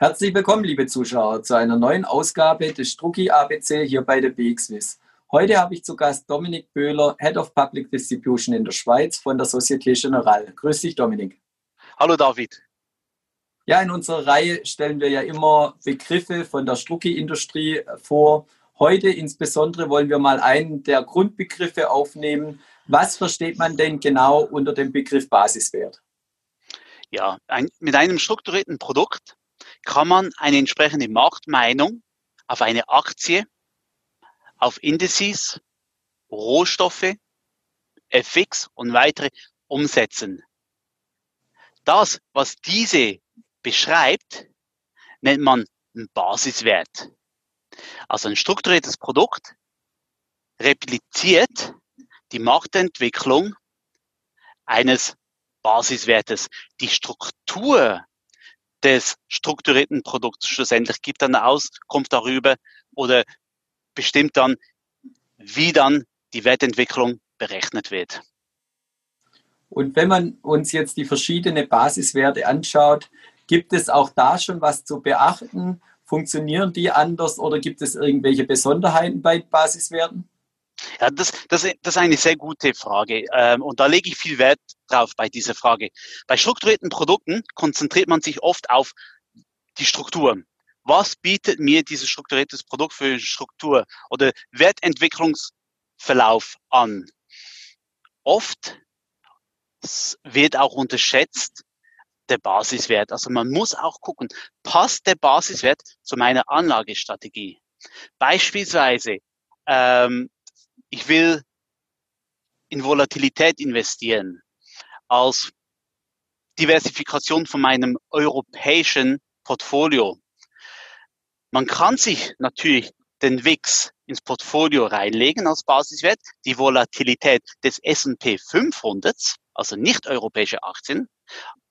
Herzlich willkommen, liebe Zuschauer, zu einer neuen Ausgabe des Strucki ABC hier bei der BXWIS. Heute habe ich zu Gast Dominik Böhler, Head of Public Distribution in der Schweiz von der Societe Generale. Grüß dich, Dominik. Hallo, David. Ja, in unserer Reihe stellen wir ja immer Begriffe von der Strucki-Industrie vor. Heute insbesondere wollen wir mal einen der Grundbegriffe aufnehmen. Was versteht man denn genau unter dem Begriff Basiswert? Ja, ein, mit einem strukturierten Produkt kann man eine entsprechende Marktmeinung auf eine Aktie, auf Indices, Rohstoffe, FX und weitere umsetzen. Das, was diese beschreibt, nennt man einen Basiswert. Also ein strukturiertes Produkt repliziert die Marktentwicklung eines Basiswertes. Die Struktur des strukturierten Produkts schlussendlich gibt dann Auskunft darüber oder bestimmt dann, wie dann die Wertentwicklung berechnet wird. Und wenn man uns jetzt die verschiedenen Basiswerte anschaut, gibt es auch da schon was zu beachten? Funktionieren die anders oder gibt es irgendwelche Besonderheiten bei Basiswerten? Ja, das, das, das ist eine sehr gute Frage. Ähm, und da lege ich viel Wert drauf bei dieser Frage. Bei strukturierten Produkten konzentriert man sich oft auf die Struktur. Was bietet mir dieses strukturiertes Produkt für Struktur oder Wertentwicklungsverlauf an? Oft wird auch unterschätzt der Basiswert. Also man muss auch gucken, passt der Basiswert zu meiner Anlagestrategie? Beispielsweise ähm, ich will in Volatilität investieren. Als Diversifikation von meinem europäischen Portfolio. Man kann sich natürlich den WIX ins Portfolio reinlegen als Basiswert, die Volatilität des S&P 500, also nicht europäische Aktien,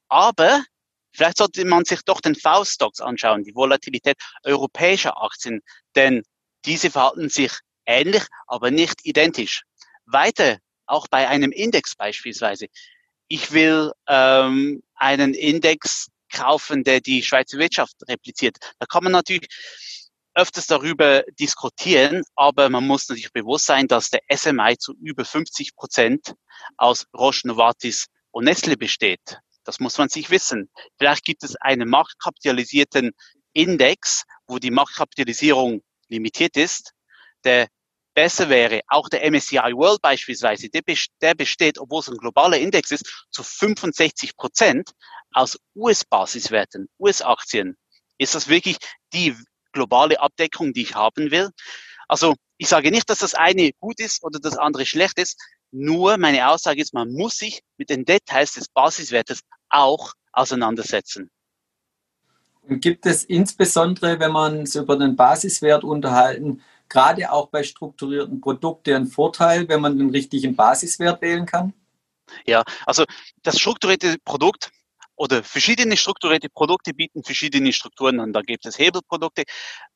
aber vielleicht sollte man sich doch den V-Stocks anschauen, die Volatilität europäischer Aktien, denn diese verhalten sich ähnlich, aber nicht identisch. Weiter, auch bei einem Index beispielsweise. Ich will ähm, einen Index kaufen, der die Schweizer Wirtschaft repliziert. Da kann man natürlich öfters darüber diskutieren, aber man muss natürlich bewusst sein, dass der SMI zu über 50 Prozent aus Roche, Novartis und Nestle besteht. Das muss man sich wissen. Vielleicht gibt es einen marktkapitalisierten Index, wo die Marktkapitalisierung limitiert ist, der besser wäre, auch der MSCI World beispielsweise, der, der besteht, obwohl es ein globaler Index ist, zu 65 Prozent aus US-Basiswerten, US-Aktien. Ist das wirklich die globale Abdeckung, die ich haben will? Also ich sage nicht, dass das eine gut ist oder das andere schlecht ist. Nur meine Aussage ist, man muss sich mit den Details des Basiswertes auch auseinandersetzen. Und gibt es insbesondere, wenn man es über den Basiswert unterhalten, gerade auch bei strukturierten Produkten ein Vorteil, wenn man den richtigen Basiswert wählen kann? Ja, also das strukturierte Produkt oder verschiedene strukturierte Produkte bieten verschiedene Strukturen an. Da gibt es Hebelprodukte,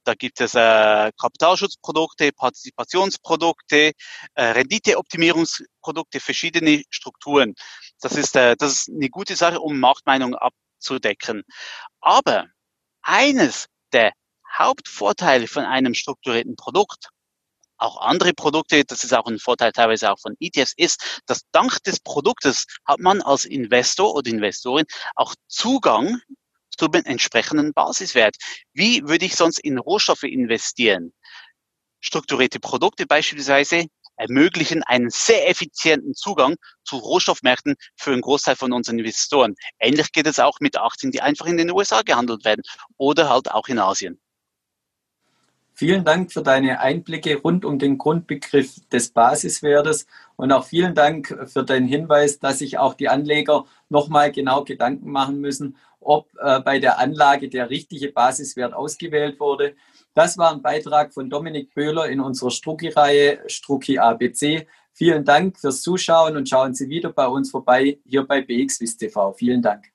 da gibt es äh, Kapitalschutzprodukte, Partizipationsprodukte, äh, Renditeoptimierungsprodukte, verschiedene Strukturen. Das ist, äh, das ist eine gute Sache, um Marktmeinung abzudecken. Aber eines der Hauptvorteil von einem strukturierten Produkt, auch andere Produkte, das ist auch ein Vorteil teilweise auch von ETFs, ist, dass dank des Produktes hat man als Investor oder Investorin auch Zugang zu dem entsprechenden Basiswert. Wie würde ich sonst in Rohstoffe investieren? Strukturierte Produkte beispielsweise ermöglichen einen sehr effizienten Zugang zu Rohstoffmärkten für einen Großteil von unseren Investoren. Ähnlich geht es auch mit Aktien, die einfach in den USA gehandelt werden oder halt auch in Asien. Vielen Dank für deine Einblicke rund um den Grundbegriff des Basiswertes und auch vielen Dank für deinen Hinweis, dass sich auch die Anleger nochmal genau Gedanken machen müssen, ob äh, bei der Anlage der richtige Basiswert ausgewählt wurde. Das war ein Beitrag von Dominik Böhler in unserer Strucki-Reihe Strucki ABC. Vielen Dank fürs Zuschauen und schauen Sie wieder bei uns vorbei hier bei BXWIST TV. Vielen Dank.